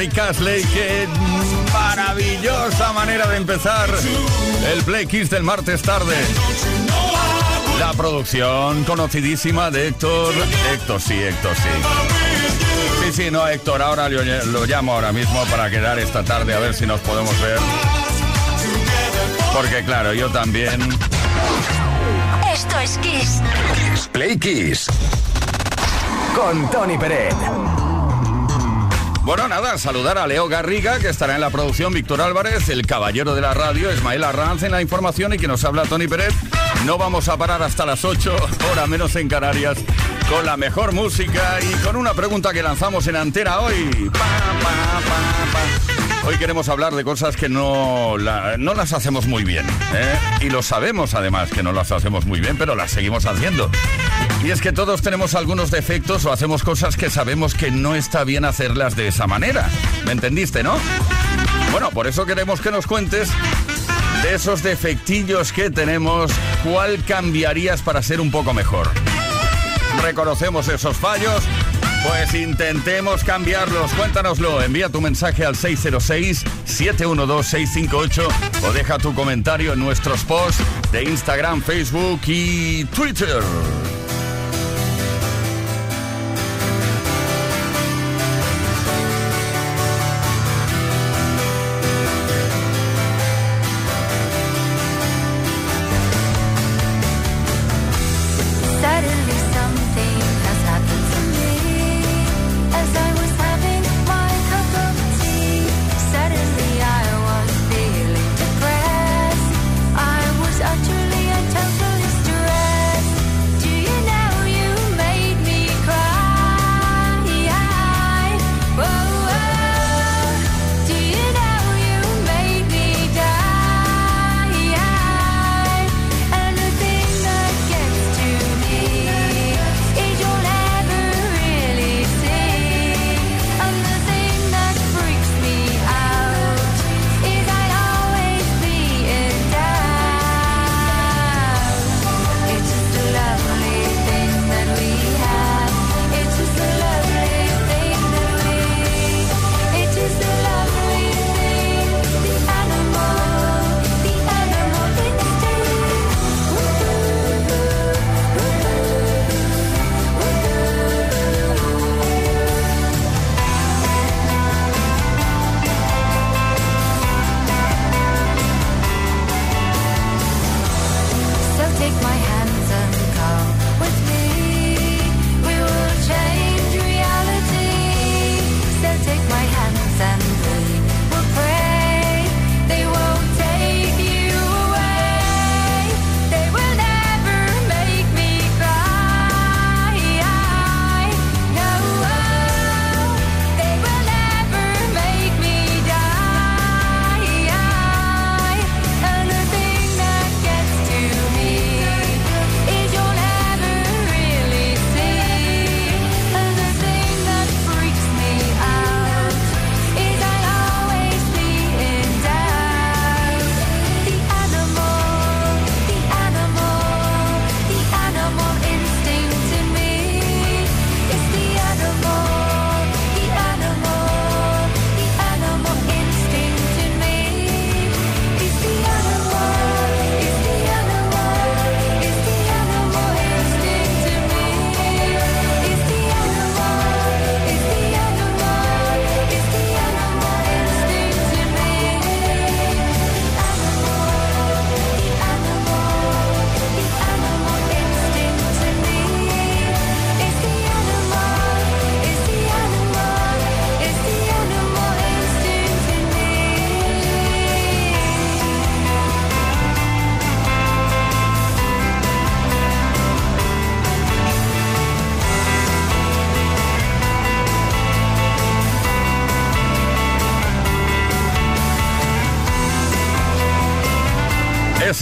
De Rick Astley. Qué maravillosa manera de empezar el Play Kiss del martes tarde. La producción conocidísima de Héctor. Héctor, sí, Héctor, sí. Sí, sí, no, Héctor, ahora lo, lo llamo ahora mismo para quedar esta tarde a ver si nos podemos ver. Porque claro, yo también. Esto es Kiss. Play Kiss. Con Tony Pérez. Bueno, nada, saludar a Leo Garriga, que estará en la producción, Víctor Álvarez, el caballero de la radio, Ismael Arranz en la información y que nos habla Tony Pérez. No vamos a parar hasta las 8, hora menos en Canarias, con la mejor música y con una pregunta que lanzamos en antera hoy. Hoy queremos hablar de cosas que no, no las hacemos muy bien. ¿eh? Y lo sabemos además que no las hacemos muy bien, pero las seguimos haciendo. Y es que todos tenemos algunos defectos o hacemos cosas que sabemos que no está bien hacerlas de esa manera. ¿Me entendiste, no? Bueno, por eso queremos que nos cuentes de esos defectillos que tenemos, ¿cuál cambiarías para ser un poco mejor? Reconocemos esos fallos pues intentemos cambiarlos. Cuéntanoslo. Envía tu mensaje al 606-712-658 o deja tu comentario en nuestros posts de Instagram, Facebook y Twitter.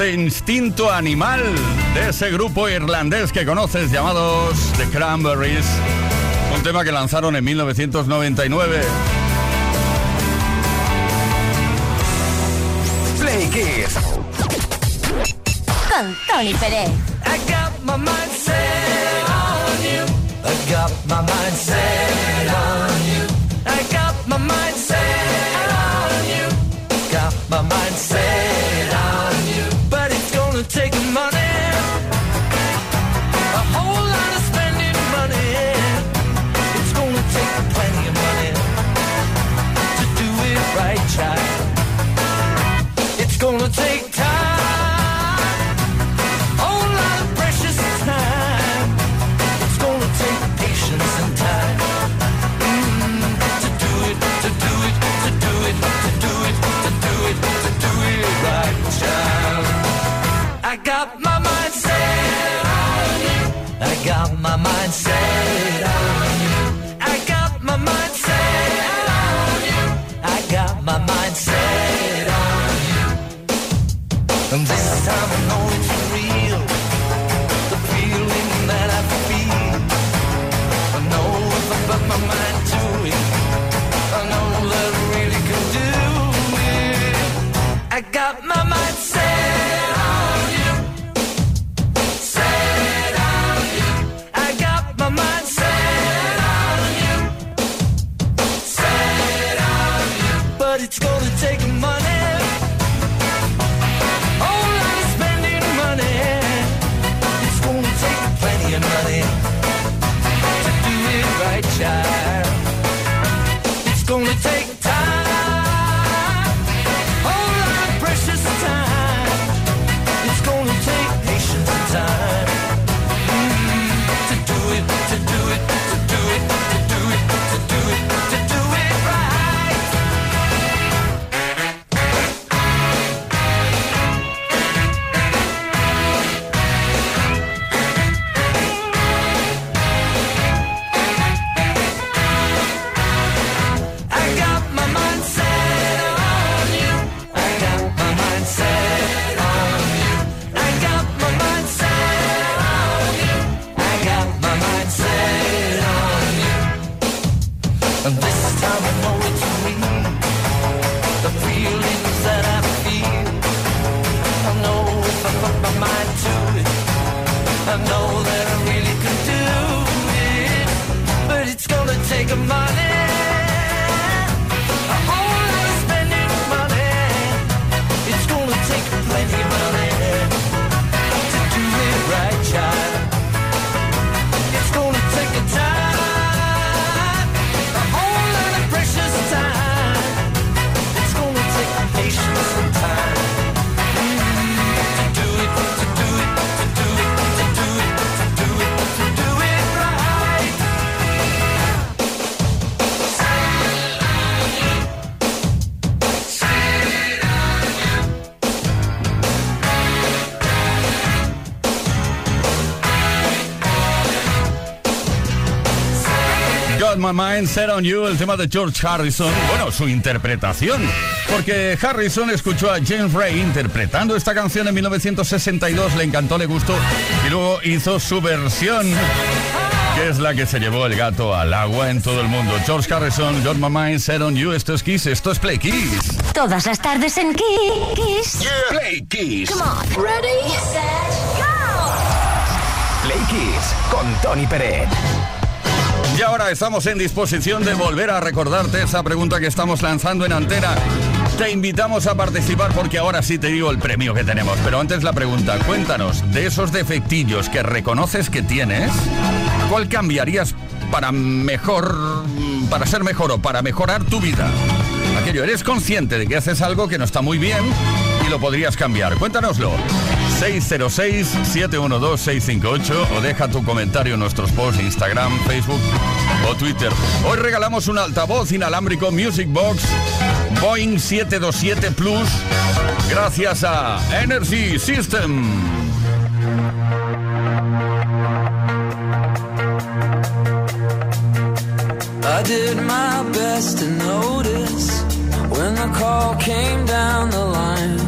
Instinto animal de ese grupo irlandés que conoces llamados The Cranberries. Un tema que lanzaron en 1999. Play Kiss. Con Tony Pérez. I got my mind set on you. I got my mind set on you. I got my mind set taking My Mind Set on You, el tema de George Harrison. Bueno, su interpretación. Porque Harrison escuchó a James Ray interpretando esta canción en 1962, le encantó, le gustó y luego hizo su versión. Que es la que se llevó el gato al agua en todo el mundo. George Harrison, My Mind Set on You. Esto es Kiss, esto es Play Kiss. Todas las tardes en Kiss. Play Kiss. Come on. Ready, set, go. Play Kiss con Tony Peret. Y ahora estamos en disposición de volver a recordarte esa pregunta que estamos lanzando en antena. Te invitamos a participar porque ahora sí te digo el premio que tenemos. Pero antes la pregunta, cuéntanos, de esos defectillos que reconoces que tienes, ¿cuál cambiarías para mejor, para ser mejor o para mejorar tu vida? Aquello, eres consciente de que haces algo que no está muy bien y lo podrías cambiar. Cuéntanoslo. 606-712-658 o deja tu comentario en nuestros posts Instagram, Facebook o Twitter. Hoy regalamos un altavoz inalámbrico Music Box Boeing 727 Plus gracias a Energy System. I did my best to notice when the call came down the line.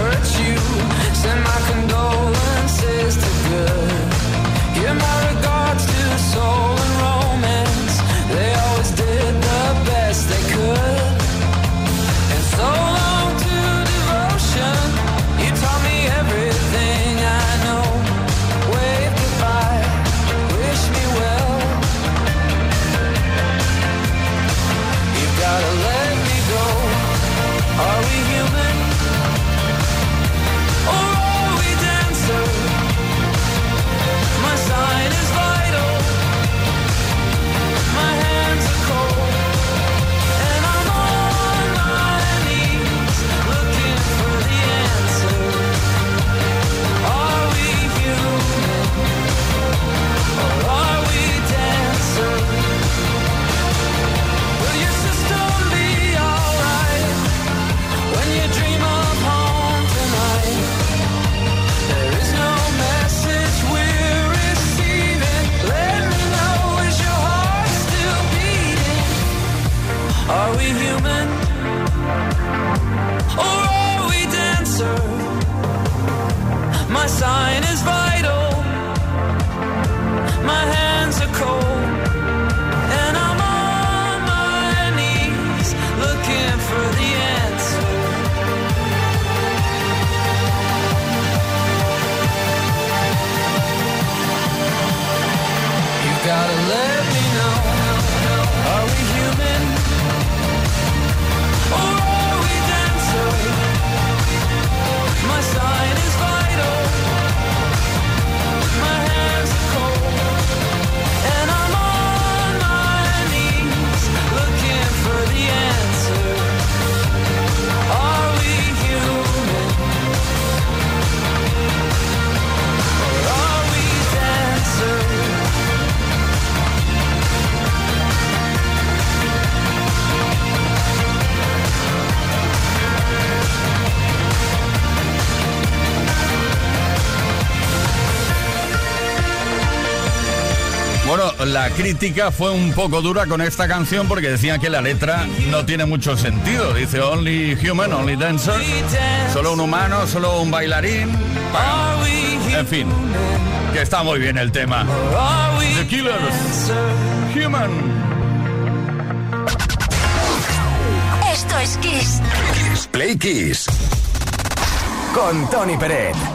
Virtue. Send my condolences to good. Give my crítica fue un poco dura con esta canción porque decían que la letra no tiene mucho sentido. Dice Only Human, Only Dancer. Solo un humano, solo un bailarín. En fin, que está muy bien el tema. Or are we The Killers. Human. Esto es Kiss. Kiss Play Kiss. Con Tony Peret.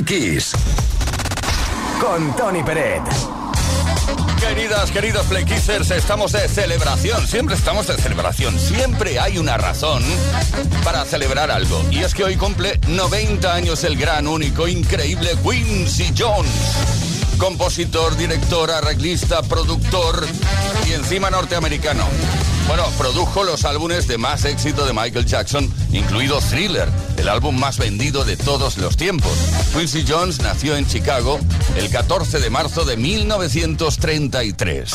Play. Con Tony Peret. Queridas, queridos Playkissers, estamos de celebración. Siempre estamos de celebración. Siempre hay una razón para celebrar algo. Y es que hoy cumple 90 años el gran, único, increíble Quincy Jones. Compositor, director, arreglista, productor y encima norteamericano. Bueno, produjo los álbumes de más éxito de Michael Jackson, incluido Thriller, el álbum más vendido de todos los tiempos. Quincy Jones nació en Chicago el 14 de marzo de 1933.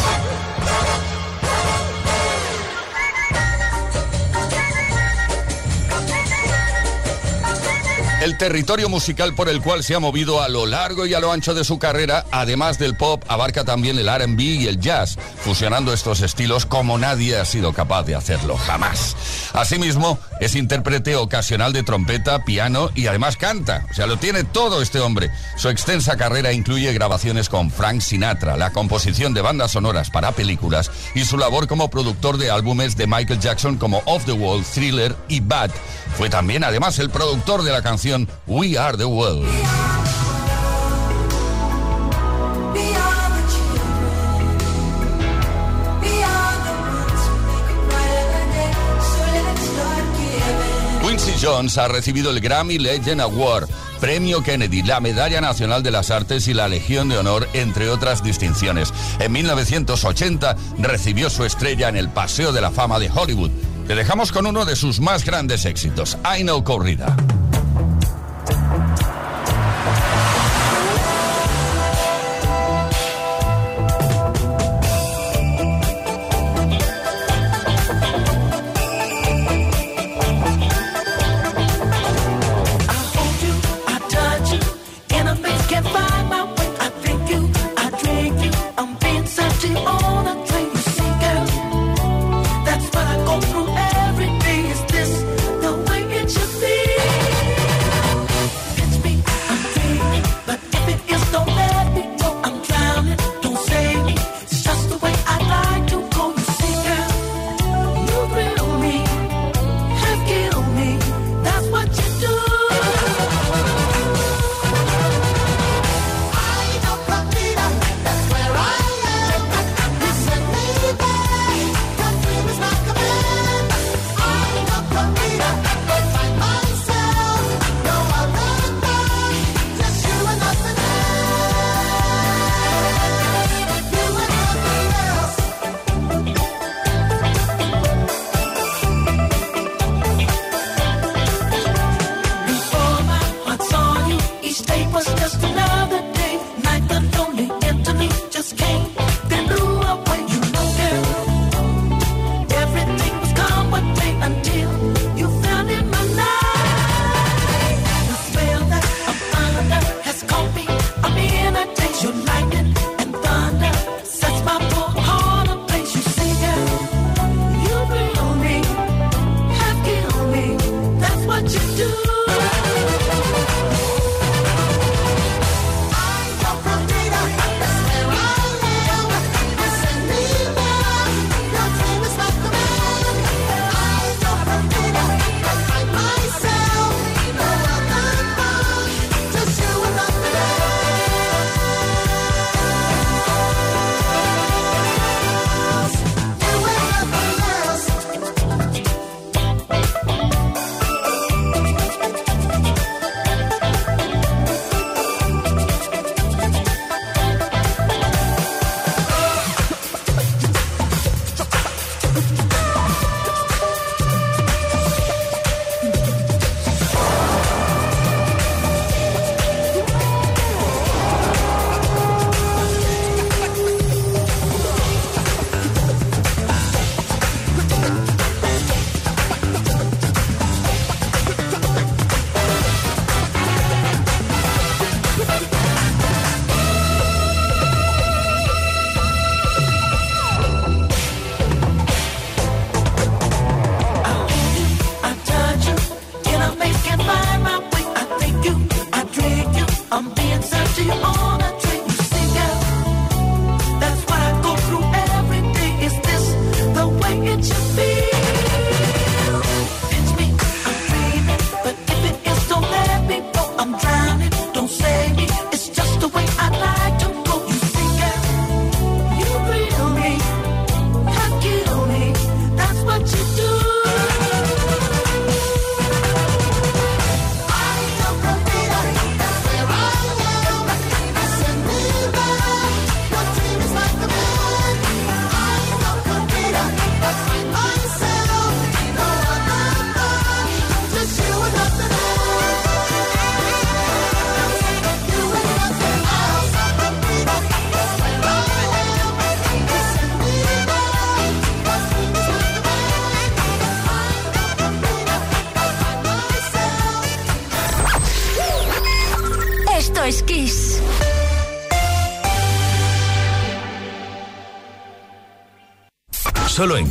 El territorio musical por el cual se ha movido a lo largo y a lo ancho de su carrera, además del pop, abarca también el RB y el jazz, fusionando estos estilos como nadie ha sido capaz de hacerlo jamás. Asimismo, es intérprete ocasional de trompeta, piano y además canta. O sea, lo tiene todo este hombre. Su extensa carrera incluye grabaciones con Frank Sinatra, la composición de bandas sonoras para películas y su labor como productor de álbumes de Michael Jackson como Off the Wall, Thriller y Bad. Fue también además el productor de la canción We Are the World. Quincy Jones ha recibido el Grammy Legend Award, Premio Kennedy, la Medalla Nacional de las Artes y la Legión de Honor, entre otras distinciones. En 1980 recibió su estrella en el Paseo de la Fama de Hollywood. Te dejamos con uno de sus más grandes éxitos, I Know Corrida.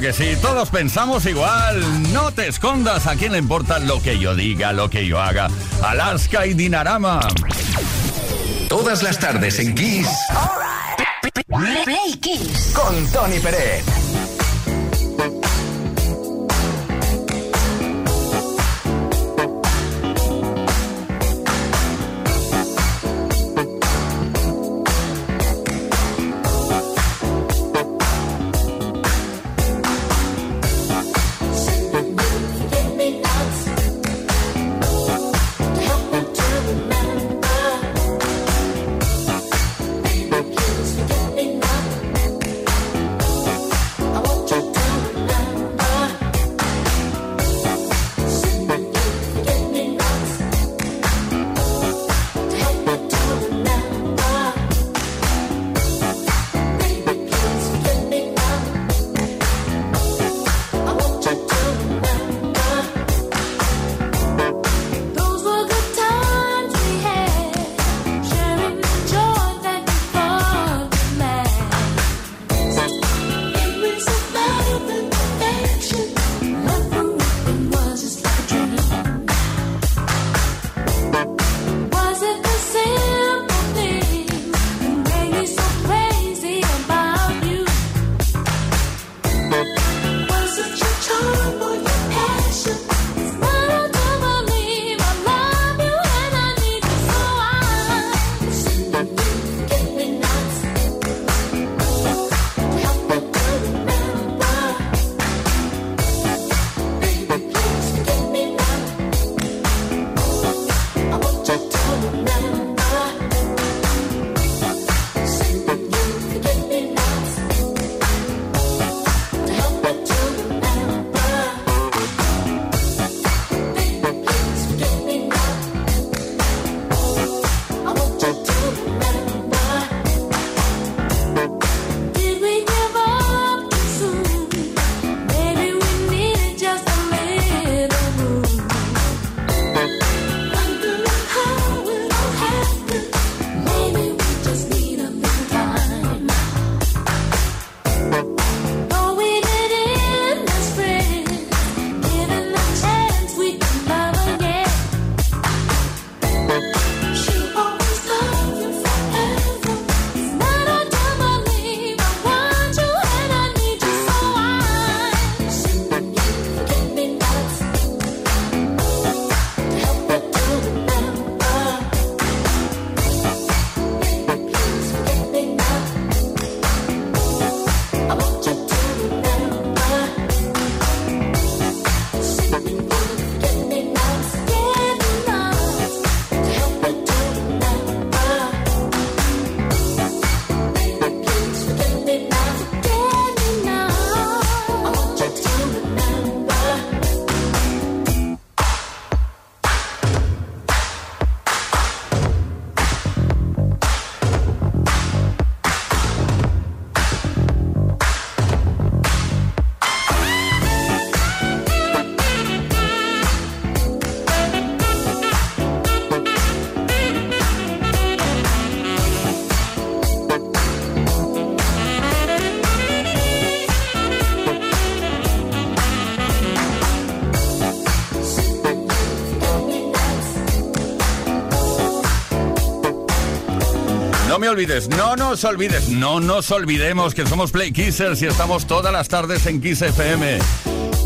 Claro que sí, todos pensamos igual. No te escondas, a quién le importa lo que yo diga, lo que yo haga. Alaska y Dinarama. Todas las tardes en Kiss. Play Kiss. Con Tony Pérez. Olvides, no nos olvides, no nos olvidemos que somos Play Kissers y estamos todas las tardes en Kiss FM.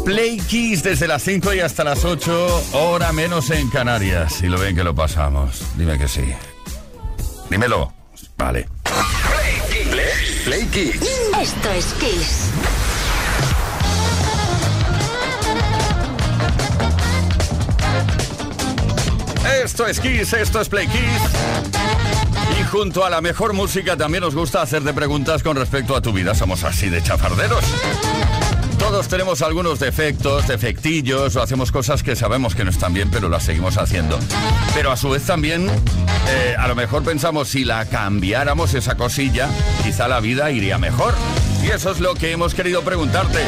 Play Kiss desde las 5 y hasta las 8, hora menos en Canarias. Y lo ven que lo pasamos. Dime que sí. Dímelo. Vale. Play, Play, Play Kiss. Esto es Kiss. Esto es Kiss, esto es Play Kiss. Junto a la mejor música también nos gusta hacerte preguntas con respecto a tu vida. Somos así de chafarderos. Todos tenemos algunos defectos, defectillos o hacemos cosas que sabemos que no están bien, pero las seguimos haciendo. Pero a su vez también, eh, a lo mejor pensamos si la cambiáramos esa cosilla, quizá la vida iría mejor. Y eso es lo que hemos querido preguntarte.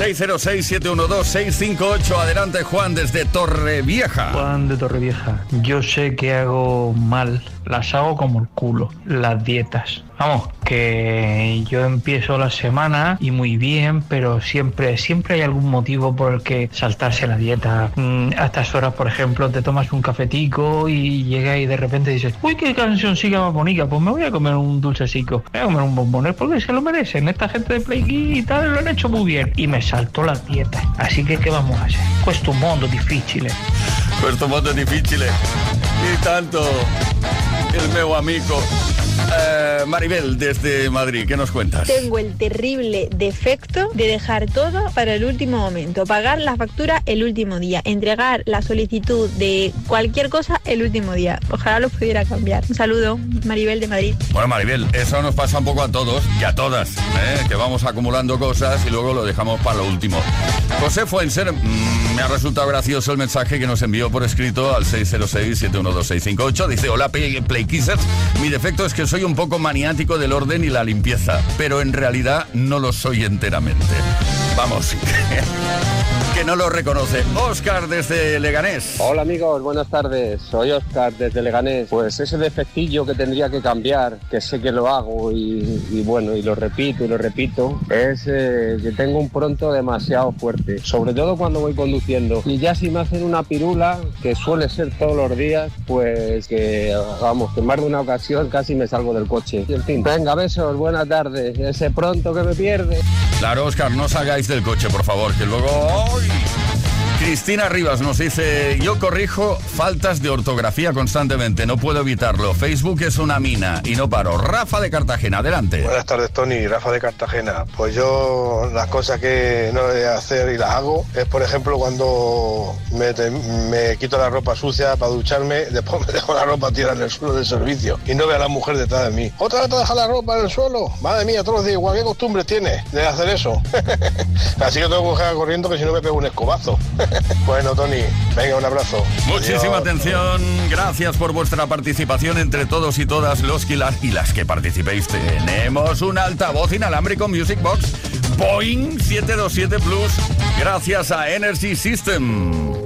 606-712-658. Adelante, Juan, desde Torrevieja. Juan de Torrevieja, yo sé que hago mal, las hago como el culo, las dietas. Vamos, que yo empiezo la semana y muy bien, pero siempre, siempre hay algún motivo por el que saltarse la dieta. Mm, a estas horas, por ejemplo, te tomas un cafetico y llega y de repente dices, uy, qué canción sigue más bonita, pues me voy a comer un dulcecico, voy a comer un bombón, porque se lo merecen. Esta gente de Play y tal lo han hecho muy bien. Y me saltó la dieta. Así que, ¿qué vamos a hacer? Questo mondo difficile. Questo mondo è difficile. Y tanto. El meu amico. Eh, Maribel, desde Madrid, ¿qué nos cuentas? Tengo el terrible defecto de dejar todo para el último momento, pagar la factura el último día, entregar la solicitud de cualquier cosa el último día. Ojalá lo pudiera cambiar. Un saludo, Maribel de Madrid. Bueno, Maribel, eso nos pasa un poco a todos y a todas, ¿eh? que vamos acumulando cosas y luego lo dejamos para lo último. José Fuenser, mm, me ha resultado gracioso el mensaje que nos envió por escrito al 606-712-658. Dice, hola Play, Play Kissers, mi defecto es que soy un poco maniático del orden y la limpieza, pero en realidad no lo soy enteramente. Vamos, que no lo reconoce. Oscar desde Leganés. Hola amigos, buenas tardes. Soy Oscar desde Leganés. Pues ese defectillo que tendría que cambiar, que sé que lo hago y, y bueno, y lo repito y lo repito, es eh, que tengo un pronto demasiado fuerte, sobre todo cuando voy conduciendo. Y ya si me hacen una pirula, que suele ser todos los días, pues que vamos, que en más de una ocasión casi me salgo del coche. Y en fin, venga, besos, buenas tardes. Ese pronto que me pierde. Claro, Oscar, no salgáis del coche, por favor, que luego... ¡Ay! trees. Cristina Rivas nos dice, yo corrijo faltas de ortografía constantemente, no puedo evitarlo. Facebook es una mina y no paro. Rafa de Cartagena, adelante. Buenas tardes, Tony. Rafa de Cartagena. Pues yo las cosas que no he de hacer y las hago es, por ejemplo, cuando me, quito la ropa sucia para ducharme, después me dejo la ropa tirada en el suelo del servicio y no ve a la mujer detrás de mí. ¿Otra vez te dejas la ropa en el suelo? Madre mía, todos los días igual. ¿Qué costumbre tienes de hacer eso? Así que tengo que coger corriendo que si no me pego un escobazo. bueno, Tony, venga, un abrazo. Muchísima Adiós. atención, gracias por vuestra participación entre todos y todas los que las y las que participéis. Tenemos un altavoz inalámbrico Music Box Boeing 727 Plus gracias a Energy System.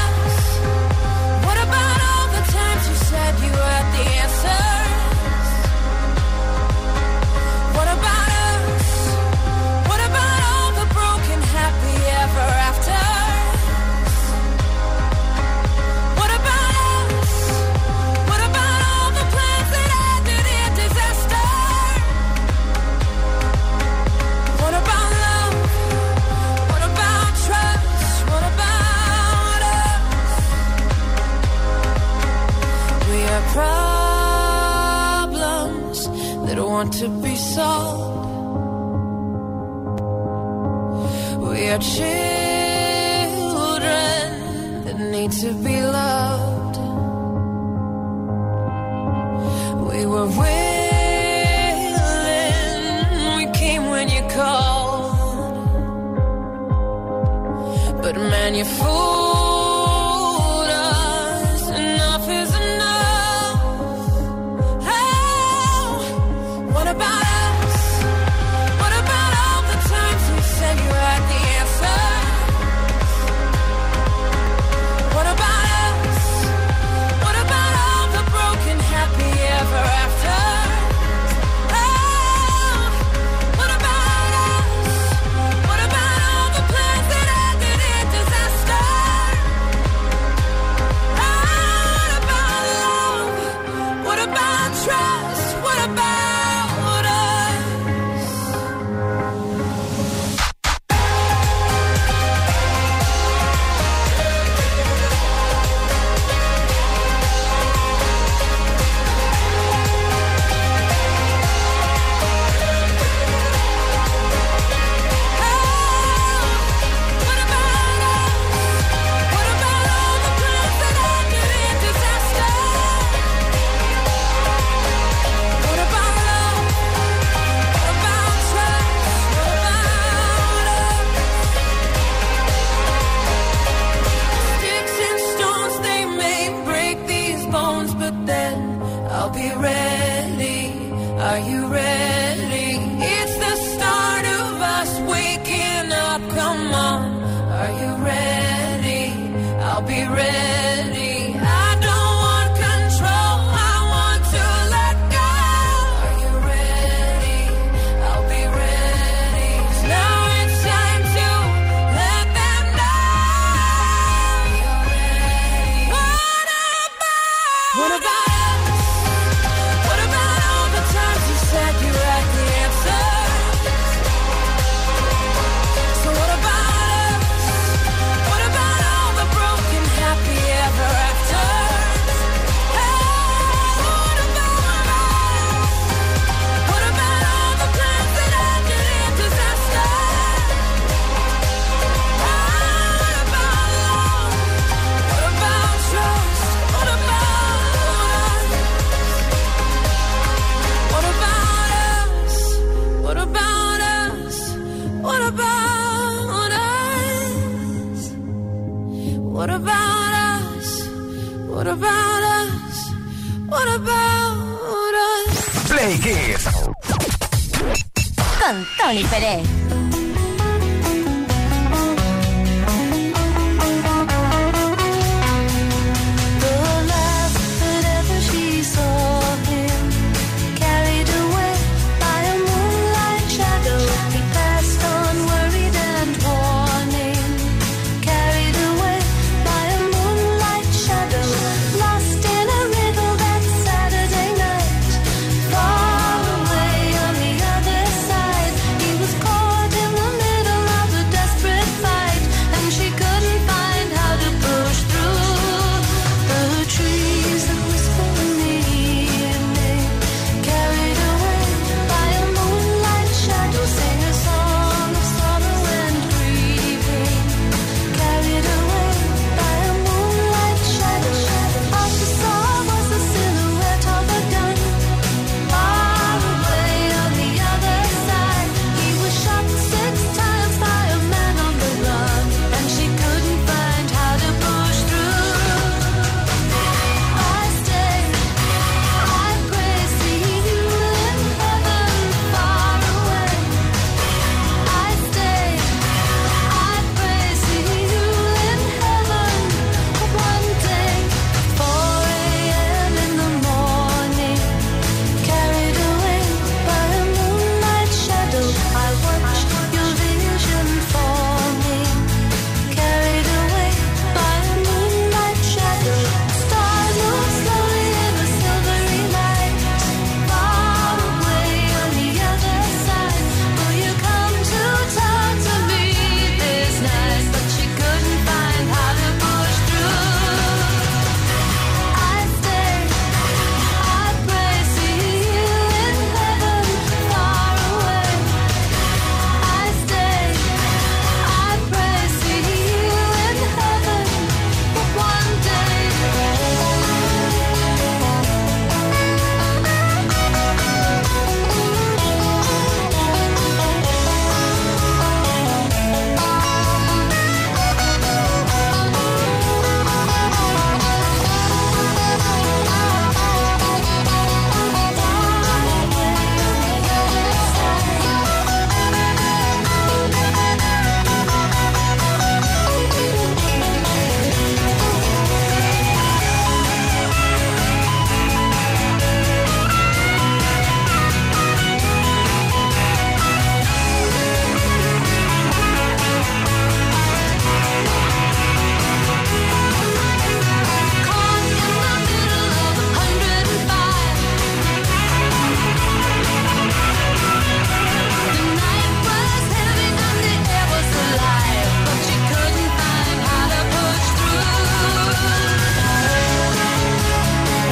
You said you had the answers? What about us? What about us? What about us? Play Kids. Con Tony Pérez.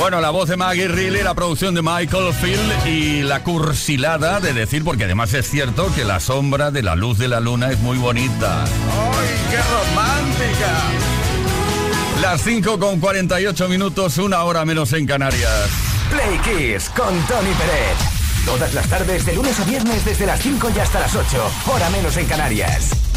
Bueno, la voz de Maggie Reilly, la producción de Michael Field y la cursilada de decir, porque además es cierto que la sombra de la luz de la luna es muy bonita. ¡Ay, qué romántica! Las 5 con 48 minutos, una hora menos en Canarias. Play Kiss con Tony Pérez. Todas las tardes, de lunes a viernes, desde las 5 y hasta las 8, hora menos en Canarias.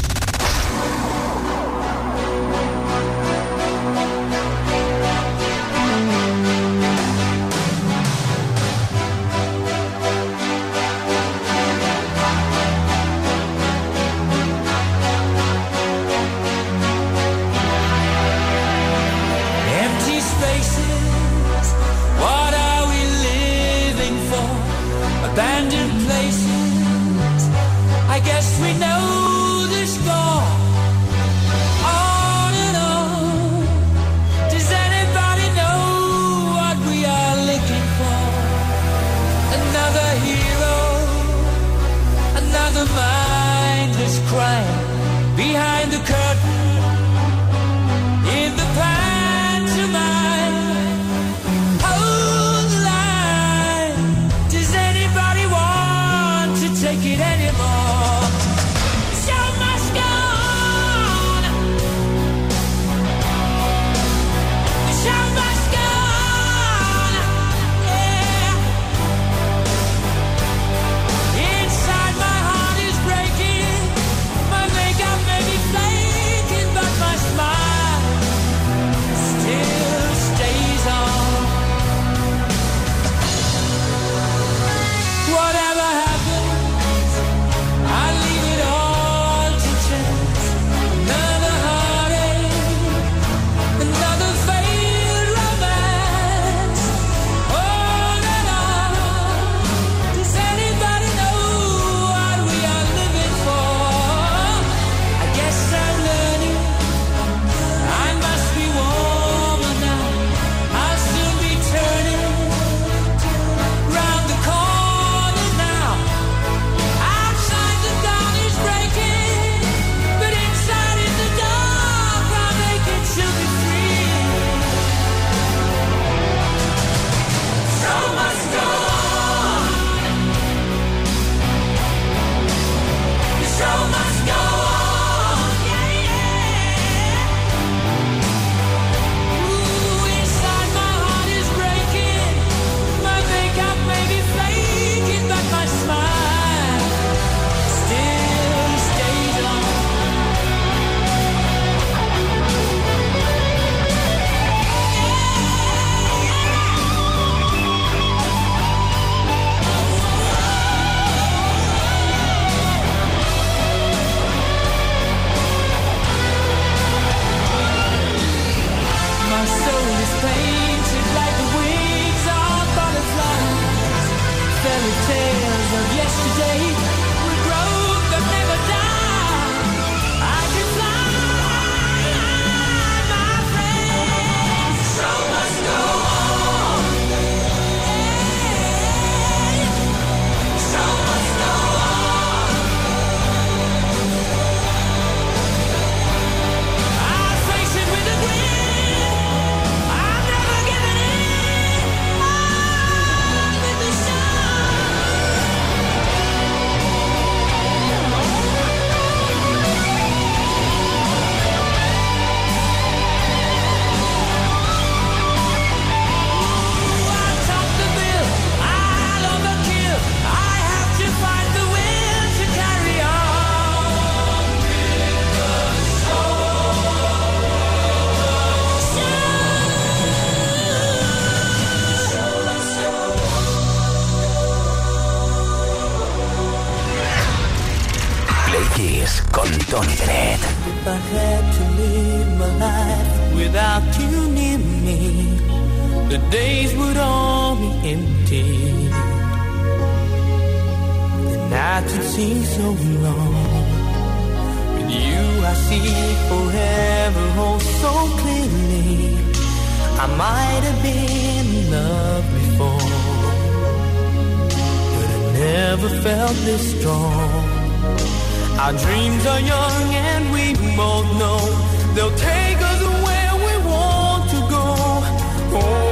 never felt this strong. Our dreams are young and we both know they'll take us where we want to go. Oh.